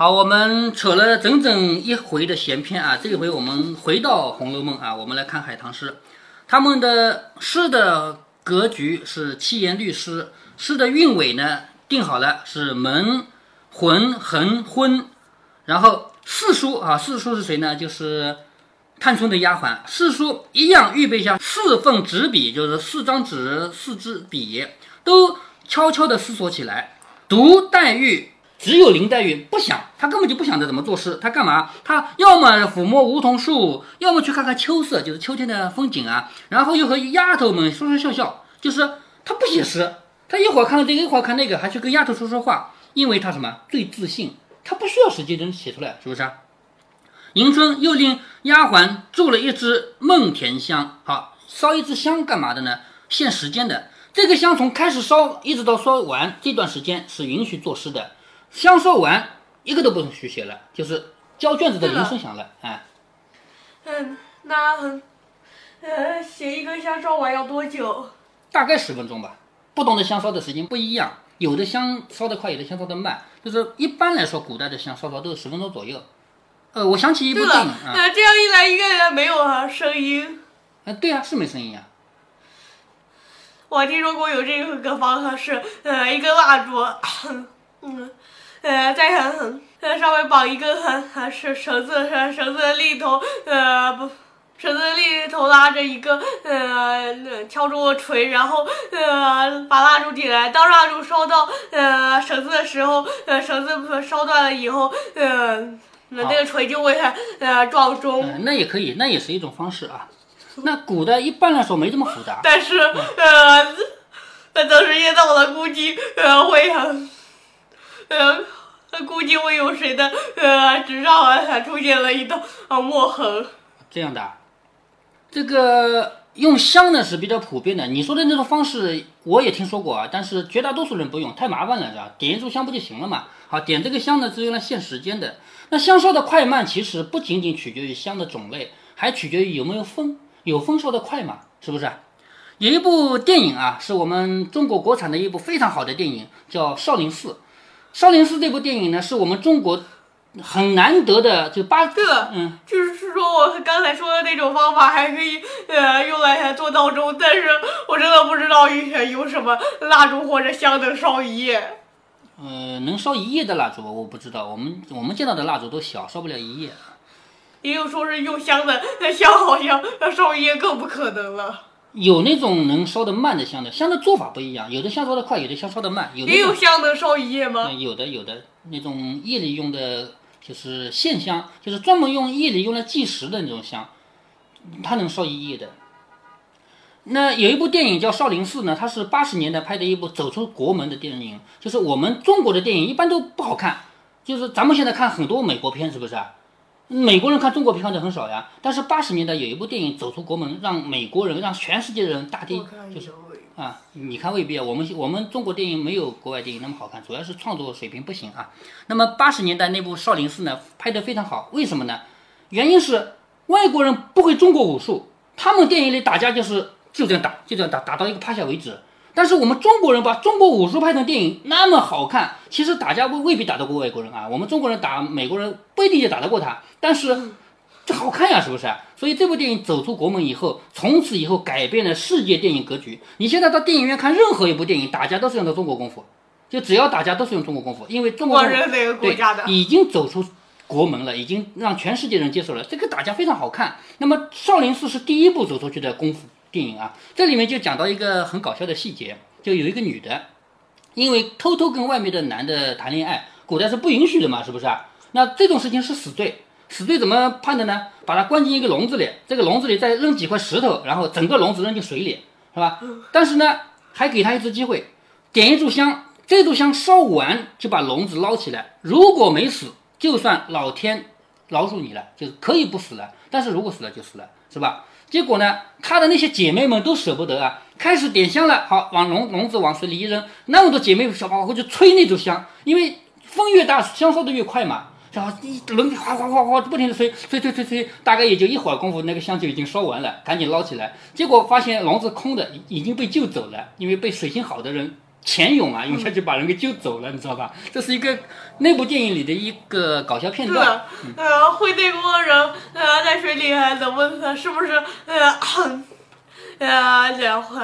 好，我们扯了整整一回的闲篇啊，这一回我们回到《红楼梦》啊，我们来看海棠诗。他们的诗的格局是七言律诗，诗的韵尾呢定好了是门、魂、横、昏，然后四书啊，四书是谁呢？就是探春的丫鬟。四书一样预备下四份纸笔，就是四张纸、四支笔，都悄悄地思索起来。独黛玉。只有林黛玉不想，她根本就不想着怎么作诗，她干嘛？她要么抚摸梧桐树，要么去看看秋色，就是秋天的风景啊。然后又和丫头们说说笑笑，就是她不写诗，她一会儿看这个，一会儿看那个，还去跟丫头说说话，因为她什么最自信，她不需要时间能写出来，是不是？迎春又令丫鬟做了一支梦田香，好烧一支香干嘛的呢？限时间的，这个香从开始烧一直到烧完这段时间是允许作诗的。香烧完，一个都不许写了，就是交卷子的铃声响了，哎。嗯，那嗯，呃，写一根香烧完要多久？大概十分钟吧，不同的香烧的时间不一样，有的香烧得快，有的香烧得慢，就是一般来说，古代的香烧烧都是十分钟左右。呃，我想起一部电影啊。那这样一来，一个人没有声音。啊，对啊，是没声音啊。我听说过有这个方法是，呃，一根蜡烛，嗯。呃，再狠狠，再稍微绑一根很还是绳子，绳绳子的另一头，呃不，绳子的另一头拉着一个呃敲钟锤，然后呃把蜡烛点燃。当蜡烛烧到呃绳子的时候，呃绳子烧断了以后，呃那那个锤就会呃撞钟。那也可以，那也是一种方式啊。那古代一般来说没这么复杂。但是呃，那当时遇到了估计呃会很。呃，估计会有谁的呃纸上还出现了一道啊墨痕。这样的，这个用香呢是比较普遍的。你说的那种方式我也听说过啊，但是绝大多数人不用，太麻烦了，是吧？点一炷香不就行了嘛？好，点这个香呢是用来限时间的。那香烧的快慢其实不仅仅取决于香的种类，还取决于有没有风，有风烧的快嘛？是不是？有一部电影啊，是我们中国国产的一部非常好的电影，叫《少林寺》。少林寺这部电影呢，是我们中国很难得的，就八个，嗯，就是说我刚才说的那种方法还可以呃用来做闹钟，但是我真的不知道有什么蜡烛或者香能烧一夜。呃，能烧一夜的蜡烛我不知道，我们我们见到的蜡烛都小，烧不了一夜。也有说是用香的，那香好像要烧一夜更不可能了。有那种能烧得慢的香的，香的做法不一样，有的香烧的快，有的香烧的慢。有也有香能烧一夜吗？有的，有的那种夜里用的，就是线香，就是专门用夜里用来计时的那种香，它能烧一夜的。那有一部电影叫《少林寺》呢，它是八十年代拍的一部走出国门的电影，就是我们中国的电影一般都不好看，就是咱们现在看很多美国片，是不是啊？美国人看中国片看的很少呀，但是八十年代有一部电影走出国门，让美国人、让全世界的人大跌，就是啊，你看未必啊，我们我们中国电影没有国外电影那么好看，主要是创作水平不行啊。那么八十年代那部《少林寺》呢，拍得非常好，为什么呢？原因是外国人不会中国武术，他们电影里打架就是就这样打，就这样打，打到一个趴下为止。但是我们中国人把中国武术拍成电影那么好看，其实打架未未必打得过外国人啊。我们中国人打美国人不一定就打得过他，但是这好看呀，是不是？所以这部电影走出国门以后，从此以后改变了世界电影格局。你现在到电影院看任何一部电影，打架都是用的中国功夫，就只要打架都是用中国功夫，因为中国人哪个国家的已经走出国门了，已经让全世界人接受了这个打架非常好看。那么少林寺是第一部走出去的功夫。电影啊，这里面就讲到一个很搞笑的细节，就有一个女的，因为偷偷跟外面的男的谈恋爱，古代是不允许的嘛，是不是啊？那这种事情是死罪，死罪怎么判的呢？把他关进一个笼子里，这个笼子里再扔几块石头，然后整个笼子扔进水里，是吧？但是呢，还给他一次机会，点一炷香，这炷香烧完就把笼子捞起来，如果没死，就算老天饶恕你了，就是可以不死了，但是如果死了就死了，是吧？结果呢，她的那些姐妹们都舍不得啊，开始点香了。好，往笼笼子往水里一扔，那么多姐妹小跑过去吹那种香，因为风越大，香烧的越快嘛。然后一轮哗哗哗哗不停的吹，吹吹吹吹，大概也就一会儿功夫，那个香就已经烧完了，赶紧捞起来。结果发现笼子空的，已已经被救走了，因为被水性好的人潜泳啊，泳下去把人给救走了，你知道吧？这是一个那部电影里的一个搞笑片对段。，啊，会内功的人，呃，在水里还能问他是不是，呃，呃，然后，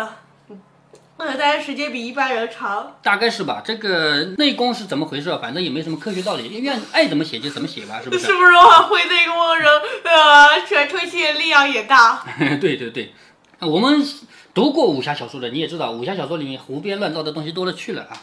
呃，但是时间比一般人长。大概是吧，这个内功是怎么回事？反正也没什么科学道理，愿爱怎么写就怎么写吧，是不是？是不是会内功的人，呃，全推气力量也大？对 对对，我们读过武侠小说的，你也知道，武侠小说里面胡编乱造的东西多了去了啊。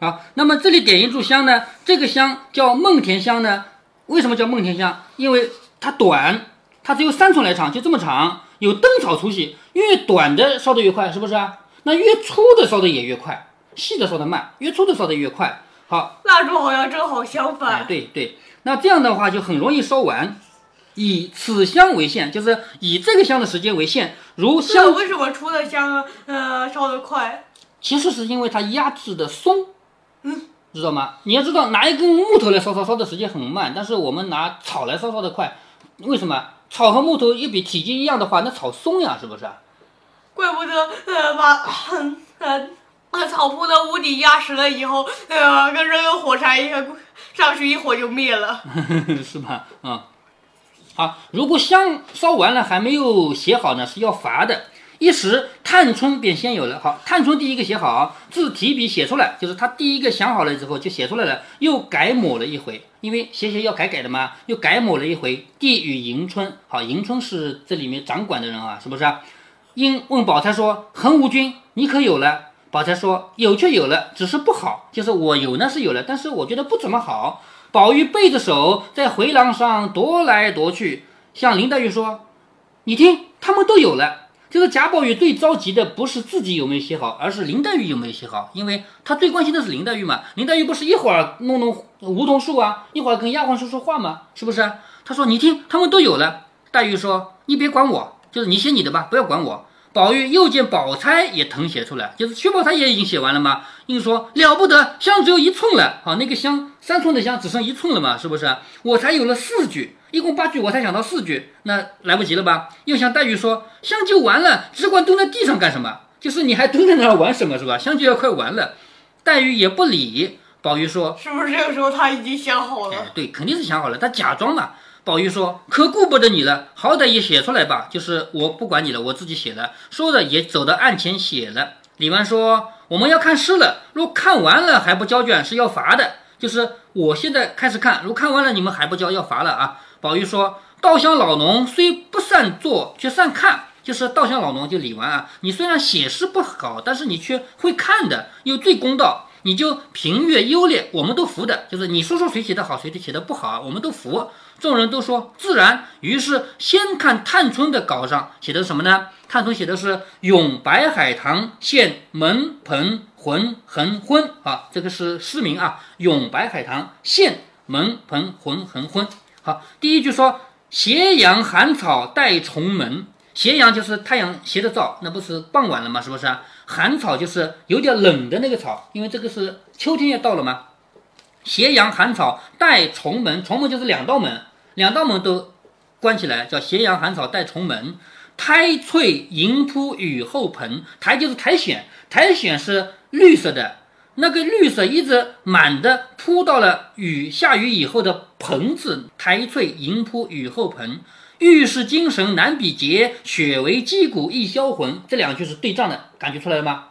好，那么这里点一炷香呢，这个香叫梦田香呢，为什么叫梦田香？因为它短，它只有三寸来长，就这么长，有灯草粗细，越短的烧得越快，是不是啊？那越粗的烧的也越快，细的烧的慢，越粗的烧的越快。好，蜡烛好像正好相哎，反。对对，那这样的话就很容易烧完。以此香为限，就是以这个香的时间为限。如是香，为什么出的香，呃，烧得快？其实是因为它压制的松，嗯，知道吗？你要知道，拿一根木头来烧烧烧的时间很慢，但是我们拿草来烧烧的快。为什么？草和木头一比体积一样的话，那草松呀，是不是？怪不得，呃，把，呃，把，草铺的屋顶压实了以后，呃，跟扔个火柴一样，上去一火就灭了。是吧？嗯，好，如果香烧完了还没有写好呢，是要罚的。一时探春便先有了。好，探春第一个写好，字提笔写出来，就是他第一个想好了之后就写出来了，又改抹了一回，因为写写要改改的嘛，又改抹了一回，递与迎春。好，迎春是这里面掌管的人啊，是不是啊？因问宝钗说：“恒无君，你可有了？”宝钗说：“有却有了，只是不好。就是我有呢是有了，但是我觉得不怎么好。”宝玉背着手在回廊上踱来踱去，向林黛玉说：“你听，他们都有了。”就是贾宝玉最着急的不是自己有没有写好，而是林黛玉有没有写好，因为他最关心的是林黛玉嘛。林黛玉不是一会儿弄弄梧桐树啊，一会儿跟丫鬟说说话嘛，是不是？他说：“你听，他们都有了。”黛玉说：“你别管我，就是你写你的吧，不要管我。”宝玉又见宝钗也誊写出来，就是薛宝钗也已经写完了嘛。硬说了不得，香只有一寸了，好，那个香三寸的香只剩一寸了嘛，是不是？我才有了四句，一共八句，我才想到四句，那来不及了吧？又向黛玉说，香就完了，只管蹲在地上干什么？就是你还蹲在那儿玩什么是吧？香就要快完了，黛玉也不理。宝玉说，是不是这个时候他已经想好了？哎，对，肯定是想好了，他假装嘛。宝玉说：“可顾不得你了，好歹也写出来吧。就是我不管你了，我自己写了。”说着也走到案前写了。李纨说：“我们要看诗了，若看完了还不交卷，是要罚的。就是我现在开始看，如看完了你们还不交，要罚了啊。”宝玉说：“稻香老农虽不善做，却善看。就是稻香老农就李纨啊，你虽然写诗不好，但是你却会看的，又最公道。”你就评阅优劣，我们都服的，就是你说说谁写的好，谁写的不好，我们都服。众人都说自然，于是先看探春的稿上写的是什么呢？探春写的是“咏白海棠现门盆浑横昏”啊，这个是诗名啊，“咏白海棠现门盆浑横昏”。好，第一句说“斜阳寒草带重门”，斜阳就是太阳斜着照，那不是傍晚了吗？是不是？寒草就是有点冷的那个草，因为这个是秋天要到了嘛。斜阳寒草带重门，重门就是两道门，两道门都关起来，叫斜阳寒草带重门。苔翠迎铺雨后盆，苔就是苔藓，苔藓是绿色的，那个绿色一直满的铺到了雨下雨以后的盆子。苔翠迎铺雨后盆，玉是精神难比劫，雪为击鼓易销魂。这两句是对仗的，感觉出来了吗？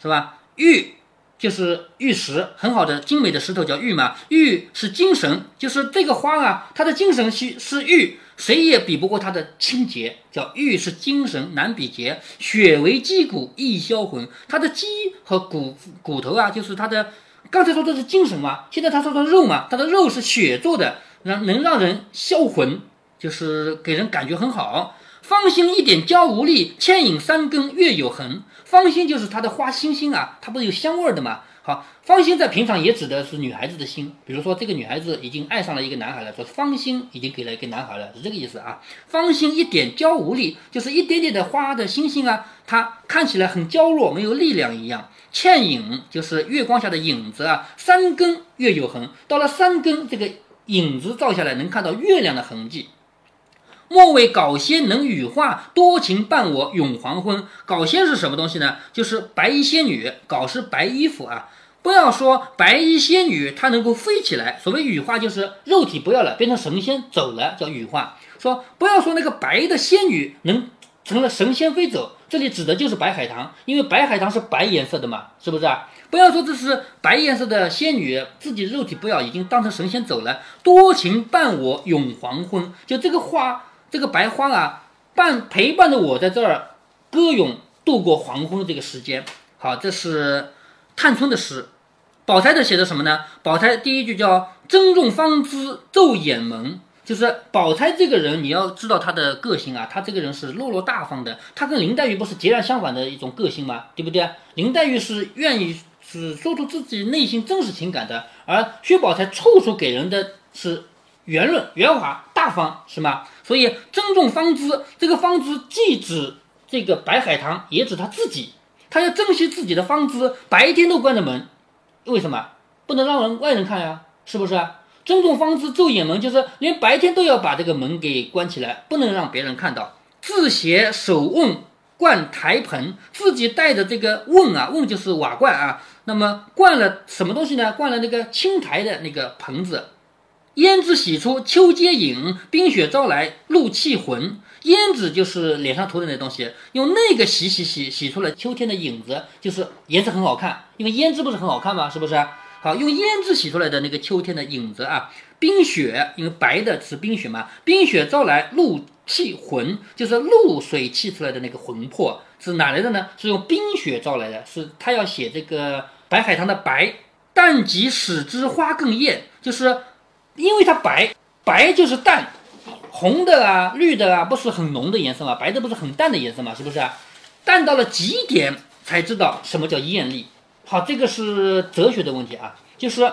是吧？玉就是玉石，很好的精美的石头叫玉嘛。玉是精神，就是这个花啊，它的精神是是玉，谁也比不过它的清洁，叫玉是精神难比劫。血为肌骨易销魂，它的肌和骨骨头啊，就是它的。刚才说的是精神嘛，现在他说的肉嘛，它的肉是血做的，让能让人销魂，就是给人感觉很好。芳心一点娇无力，牵引三根月有痕。芳心就是它的花心心啊，它不是有香味的嘛？好，芳心在平常也指的是女孩子的心，比如说这个女孩子已经爱上了一个男孩了，说芳心已经给了一个男孩了，是这个意思啊。芳心一点娇无力，就是一点点的花的星星啊，它看起来很娇弱，没有力量一样。倩影就是月光下的影子啊，三更月有痕，到了三更这个影子照下来，能看到月亮的痕迹。莫为搞仙能羽化，多情伴我永黄昏。搞仙是什么东西呢？就是白衣仙女，搞是白衣服啊。不要说白衣仙女，她能够飞起来。所谓羽化，就是肉体不要了，变成神仙走了，叫羽化。说不要说那个白的仙女能成了神仙飞走，这里指的就是白海棠，因为白海棠是白颜色的嘛，是不是啊？不要说这是白颜色的仙女，自己肉体不要，已经当成神仙走了。多情伴我永黄昏，就这个花。这个白花啊，伴陪伴着我在这儿歌咏度过黄昏这个时间。好，这是探春的诗。宝钗的写的什么呢？宝钗第一句叫“珍重芳姿昼眼门”，就是宝钗这个人，你要知道她的个性啊，她这个人是落落大方的。她跟林黛玉不是截然相反的一种个性吗？对不对？林黛玉是愿意是说出自己内心真实情感的，而薛宝钗处处给人的是。圆润、圆滑、大方，是吗？所以尊重芳姿，这个芳姿既指这个白海棠，也指他自己。他要珍惜自己的芳姿，白天都关着门，为什么？不能让人外人看呀，是不是？尊重芳姿昼掩门，就是连白天都要把这个门给关起来，不能让别人看到。自携手瓮灌台盆，自己带着这个瓮啊，瓮就是瓦罐啊，那么灌了什么东西呢？灌了那个青苔的那个盆子。胭脂洗出秋阶影，冰雪招来露气魂。胭脂就是脸上涂的那东西，用那个洗洗洗洗出了秋天的影子，就是颜色很好看。因为胭脂不是很好看吗？是不是？好，用胭脂洗出来的那个秋天的影子啊。冰雪，因为白的是冰雪嘛。冰雪招来露气魂，就是露水气出来的那个魂魄，是哪来的呢？是用冰雪招来的。是他要写这个白海棠的白，淡极使之花更艳，就是。因为它白，白就是淡，红的啊、绿的啊，不是很浓的颜色嘛？白的不是很淡的颜色嘛？是不是啊？淡到了极点才知道什么叫艳丽。好，这个是哲学的问题啊。就是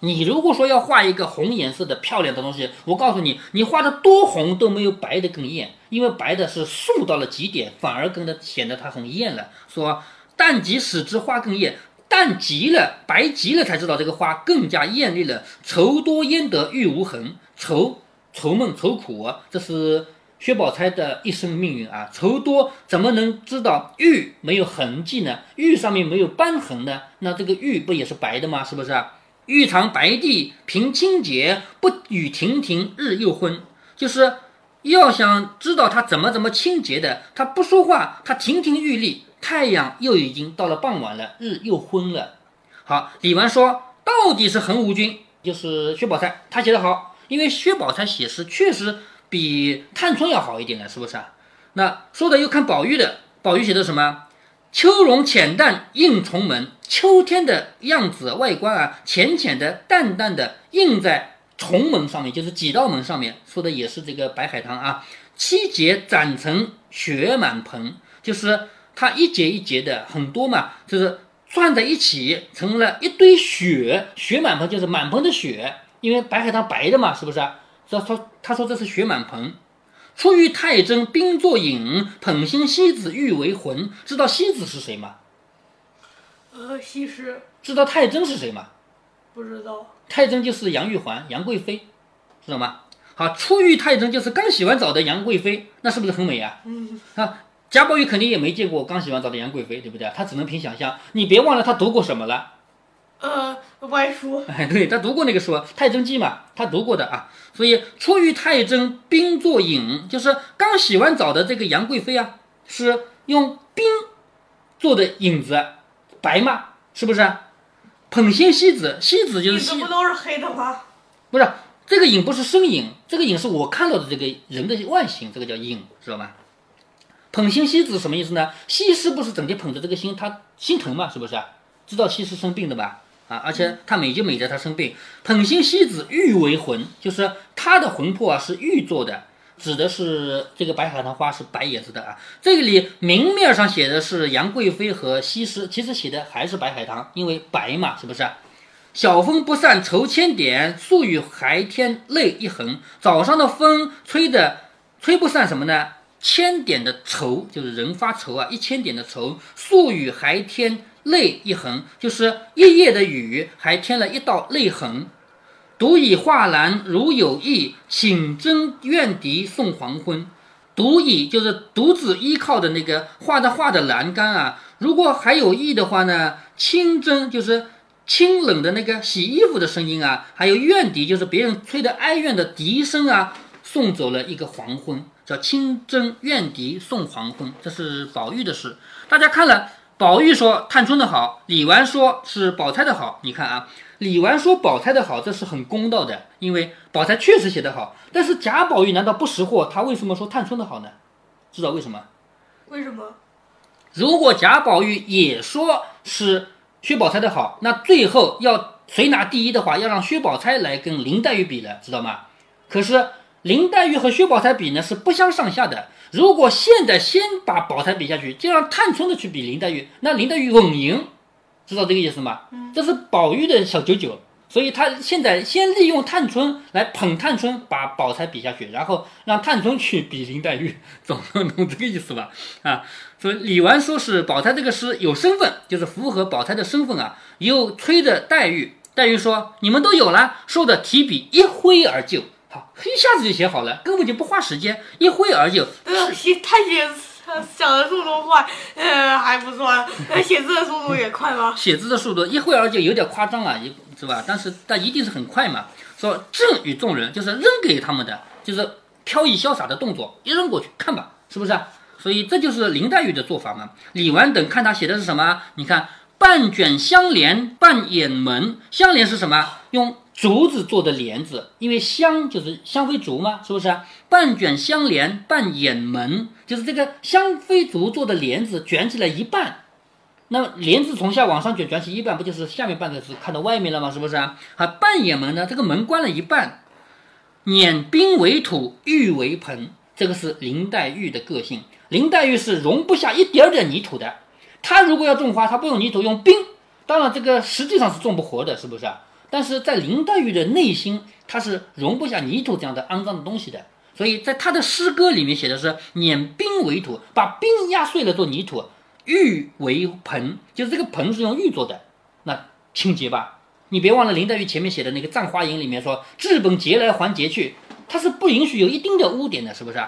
你如果说要画一个红颜色的漂亮的东西，我告诉你，你画的多红都没有白的更艳，因为白的是素到了极点，反而更的显得它很艳了。说淡极使之花更艳。淡极了，白极了，才知道这个花更加艳丽了。愁多焉得玉无痕？愁愁闷愁苦，这是薛宝钗的一生命运啊。愁多怎么能知道玉没有痕迹呢？玉上面没有斑痕呢？那这个玉不也是白的吗？是不是？玉堂白地凭清洁，不与亭亭日又昏。就是要想知道它怎么怎么清洁的，它不说话，它亭亭玉立。太阳又已经到了傍晚了，日又昏了。好，李纨说到底是横无君，就是薛宝钗，他写得好，因为薛宝钗写诗确实比探春要好一点了，是不是啊？那说的又看宝玉的，宝玉写的什么？秋容浅淡映重门，秋天的样子外观啊，浅浅的、淡淡的映在重门上面，就是几道门上面，说的也是这个白海棠啊。七节攒成雪满盆，就是。它一节一节的很多嘛，就是串在一起成了一堆雪，雪满盆就是满盆的雪，因为白海棠白的嘛，是不是？说说他说这是雪满盆。初遇太真冰作影，捧心西子玉为魂。知道西子是谁吗？呃，西施。知道太真是谁吗？不知道。太真就是杨玉环，杨贵妃，知道吗？好，初遇太真就是刚洗完澡的杨贵妃，那是不是很美啊？嗯啊。贾宝玉肯定也没见过刚洗完澡的杨贵妃，对不对？他只能凭想象。你别忘了他读过什么了？呃，外书。哎，对他读过那个书《太真记》嘛，他读过的啊。所以出于太真冰作影，就是刚洗完澡的这个杨贵妃啊，是用冰做的影子，白嘛，是不是？捧心西子，西子就是西。不都是黑的吗？不是，这个影不是身影，这个影是我看到的这个人的外形，这个叫影，知道吗？捧心西子什么意思呢？西施不是整天捧着这个心，她心疼嘛，是不是？知道西施生病的吧？啊，而且她美就美在她生病。捧心西子玉为魂，就是她的魂魄啊是玉做的，指的是这个白海棠花是白颜色的啊。这个里明面上写的是杨贵妃和西施，其实写的还是白海棠，因为白嘛，是不是？晓风不散愁千点，宿雨还添泪一痕。早上的风吹的吹不散什么呢？千点的愁就是人发愁啊，一千点的愁。宿雨还添泪一痕，就是一夜的雨还添了一道泪痕。独以画栏，如有意，请征怨敌送黄昏。独以就是独自依靠的那个画的画的栏杆啊，如果还有意的话呢，清蒸就是清冷的那个洗衣服的声音啊，还有怨笛就是别人吹的哀怨的笛声啊，送走了一个黄昏，叫清蒸怨笛送黄昏。这是宝玉的诗，大家看了，宝玉说探春的好，李纨说是宝钗的好，你看啊。李纨说宝钗的好，这是很公道的，因为宝钗确实写得好。但是贾宝玉难道不识货？他为什么说探春的好呢？知道为什么？为什么？如果贾宝玉也说是薛宝钗的好，那最后要谁拿第一的话，要让薛宝钗来跟林黛玉比了，知道吗？可是林黛玉和薛宝钗比呢，是不相上下的。如果现在先把宝钗比下去，就让探春的去比林黛玉，那林黛玉稳赢。知道这个意思吗？这是宝玉的小九九，所以他现在先利用探春来捧探春，把宝钗比下去，然后让探春去比林黛玉，懂懂这个意思吧？啊，所以李纨说是宝钗这个诗有身份，就是符合宝钗的身份啊。又催着黛玉，黛玉说：“你们都有了。”说的提笔一挥而就，好，一下子就写好了，根本就不花时间，一挥而就。呃，写太写。想的速度快，呃，还不错。那写字的速度也快吗？写字的速度一挥而就有点夸张了，一是吧？但是但一定是很快嘛。说赠与众人，就是扔给他们的，就是飘逸潇洒的动作，一扔过去，看吧，是不是？所以这就是林黛玉的做法嘛。李纨等看他写的是什么？你看，半卷香帘半掩门，香帘是什么？用。竹子做的帘子，因为香就是香妃竹嘛，是不是？半卷香帘半掩门，就是这个香妃竹做的帘子卷起来一半，那帘子从下往上卷，卷起一半，不就是下面半个是看到外面了吗？是不是啊？半掩门呢？这个门关了一半，碾冰为土，玉为盆，这个是林黛玉的个性。林黛玉是容不下一点点泥土的，她如果要种花，她不用泥土，用冰。当然，这个实际上是种不活的，是不是？但是在林黛玉的内心，她是容不下泥土这样的肮脏的东西的，所以在她的诗歌里面写的是碾冰为土，把冰压碎了做泥土，玉为盆，就是这个盆是用玉做的，那清洁吧？你别忘了林黛玉前面写的那个《葬花吟》里面说“治本洁来还洁去”，它是不允许有一丁点污点的，是不是？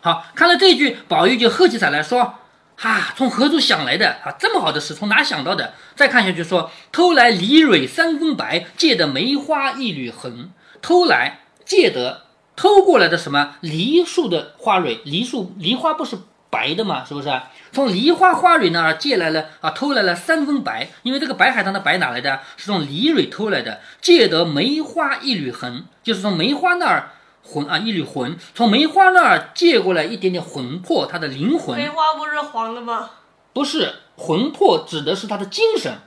好，看了这句，宝玉就喝起彩来说。哈，从何处想来的啊？这么好的事，从哪想到的？再看下去说，偷来梨蕊三分白，借得梅花一缕痕。偷来借得偷过来的什么梨树的花蕊？梨树梨花不是白的吗？是不是？从梨花花蕊那儿借来了啊，偷来了三分白。因为这个白海棠的白哪来的？是从梨蕊偷来的。借得梅花一缕痕，就是从梅花那儿。魂啊，一缕魂，从梅花那儿借过来一点点魂魄，他的灵魂。梅花不是黄的吗？不是，魂魄指的是他的精神，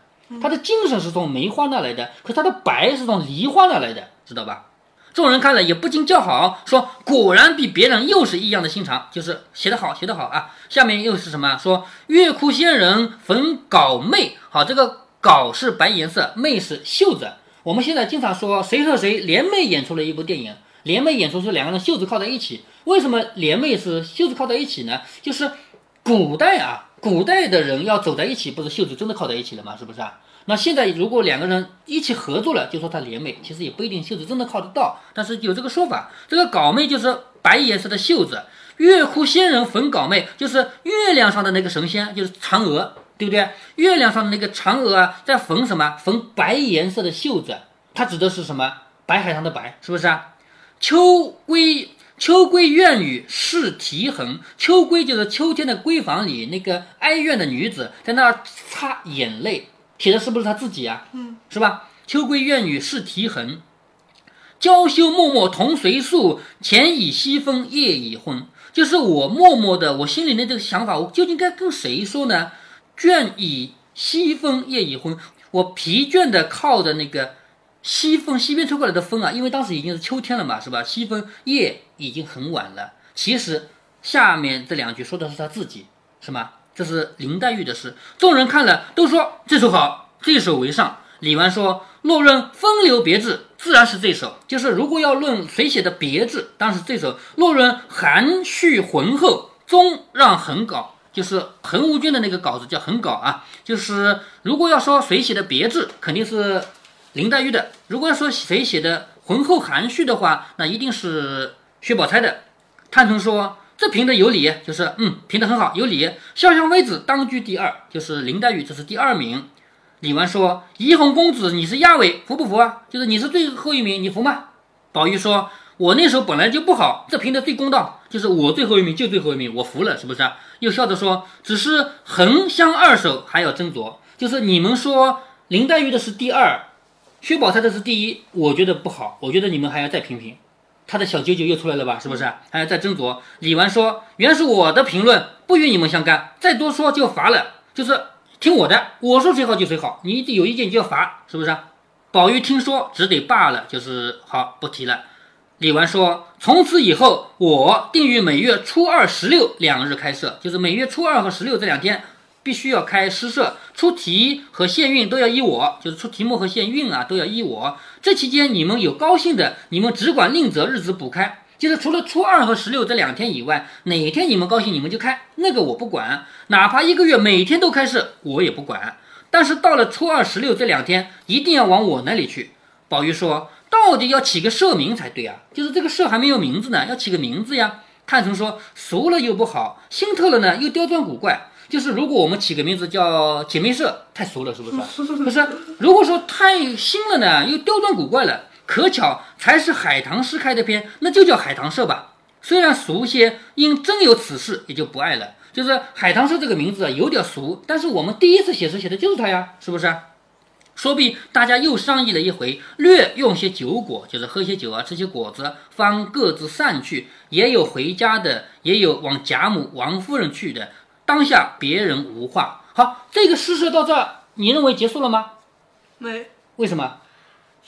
他的精神是从梅花那来的，可他的白是从梨花那来的，知道吧？众人看了也不禁叫好，说果然比别人又是异样的心肠，就是写得好，写得好啊。下面又是什么？说月窟仙人焚稿妹，好，这个稿是白颜色，妹是袖子。我们现在经常说谁和谁联袂演出了一部电影。联袂演出是两个人袖子靠在一起，为什么联袂是袖子靠在一起呢？就是古代啊，古代的人要走在一起，不是袖子真的靠在一起了吗？是不是啊？那现在如果两个人一起合作了，就说他联袂，其实也不一定袖子真的靠得到，但是有这个说法。这个稿妹就是白颜色的袖子，月窟仙人逢稿妹，就是月亮上的那个神仙，就是嫦娥，对不对？月亮上的那个嫦娥啊，在缝什么？缝白颜色的袖子，它指的是什么？白海棠的白，是不是啊？秋归秋归怨女是啼痕，秋归就是秋天的闺房里那个哀怨的女子，在那儿擦眼泪，写的是不是她自己啊？嗯，是吧？秋归怨女是啼痕，娇羞脉脉同谁诉，前已西风夜已昏。就是我默默的，我心里的这个想法，我究竟该跟谁说呢？倦倚西风夜已昏，我疲倦的靠着那个。西风，西边吹过来的风啊，因为当时已经是秋天了嘛，是吧？西风夜已经很晚了。其实下面这两句说的是他自己，是吗？这是林黛玉的诗。众人看了都说这首好，这首为上。李纨说：“若论风流别致，自然是这首。就是如果要论谁写的别致，当然是这首。若论含蓄浑厚，终让横稿，就是横无君的那个稿子叫横稿啊。就是如果要说谁写的别致，肯定是。”林黛玉的。如果说谁写的浑厚含蓄的话，那一定是薛宝钗的。探春说：“这评的有理，就是嗯，评的很好，有理。潇湘妃子当居第二，就是林黛玉，这是第二名。”李纨说：“怡红公子，你是亚尾，服不服啊？就是你是最后一名，你服吗？”宝玉说：“我那时候本来就不好，这评的最公道，就是我最后一名就最后一名，我服了，是不是？”又笑着说：“只是横相二手，还要斟酌。就是你们说林黛玉的是第二，薛宝钗的是第一，我觉得不好，我觉得你们还要再评评。他的小九九又出来了吧？是不是？还要再斟酌。”李纨说：“原是我的评论，不与你们相干，再多说就罚了。就是听我的，我说谁好就谁好，你有意见就要罚，是不是？”宝玉听说，只得罢了，就是好不提了。李纨说：“从此以后，我定于每月初二、十六两日开设，就是每月初二和十六这两天必须要开诗社，出题和献韵都要依我，就是出题目和献韵啊都要依我。这期间你们有高兴的，你们只管另择日子补开，就是除了初二和十六这两天以外，哪天你们高兴你们就开，那个我不管，哪怕一个月每天都开设，我也不管。但是到了初二、十六这两天，一定要往我那里去。”宝玉说。到底要起个社名才对啊！就是这个社还没有名字呢，要起个名字呀。探春说：“俗了又不好，新特了呢又刁钻古怪。就是如果我们起个名字叫姐妹社，太俗了，是不是？不是。如果说太新了呢，又刁钻古怪了。可巧才是海棠诗开的篇，那就叫海棠社吧。虽然俗些，因真有此事，也就不爱了。就是海棠社这个名字啊，有点俗，但是我们第一次写诗写的就是它呀，是不是？”说毕，大家又商议了一回，略用些酒果，就是喝些酒啊，吃些果子，方各自散去。也有回家的，也有往贾母、王夫人去的。当下别人无话。好，这个诗社到这儿，你认为结束了吗？没。为什么？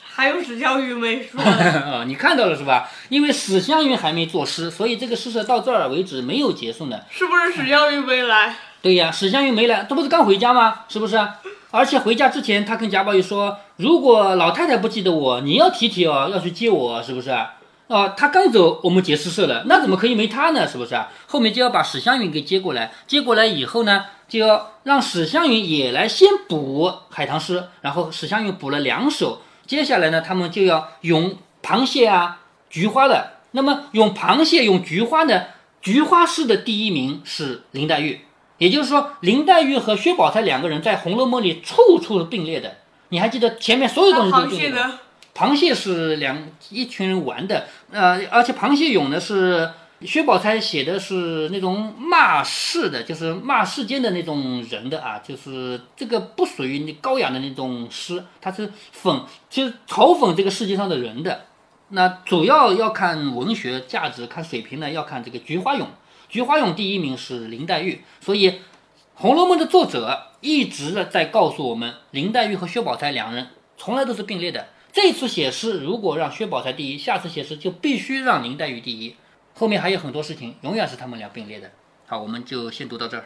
还有史湘云没说。啊，你看到了是吧？因为史湘云还没作诗，所以这个诗社到这儿为止没有结束呢。是不是史湘云没来？对呀，史湘云没来，这不是刚回家吗？是不是？而且回家之前，他跟贾宝玉说：“如果老太太不记得我，你要提提哦，要去接我，是不是？”啊，他刚走，我们结诗社了，那怎么可以没他呢？是不是啊？后面就要把史湘云给接过来，接过来以后呢，就要让史湘云也来先补海棠诗，然后史湘云补了两首，接下来呢，他们就要咏螃蟹啊、菊花了。那么咏螃蟹、咏菊花呢？菊花诗的第一名是林黛玉。也就是说，林黛玉和薛宝钗两个人在《红楼梦》里处处并列的。你还记得前面所有东西都并列的？螃蟹是两一群人玩的，呃，而且螃蟹咏呢是薛宝钗写的是那种骂世的，就是骂世间的那种人的啊，就是这个不属于你高雅的那种诗，它是讽，就是嘲讽这个世界上的人的。那主要要看文学价值，看水平呢，要看这个《菊花咏》。菊花咏第一名是林黛玉，所以《红楼梦》的作者一直的在告诉我们，林黛玉和薛宝钗两人从来都是并列的。这次写诗如果让薛宝钗第一，下次写诗就必须让林黛玉第一。后面还有很多事情，永远是他们俩并列的。好，我们就先读到这儿。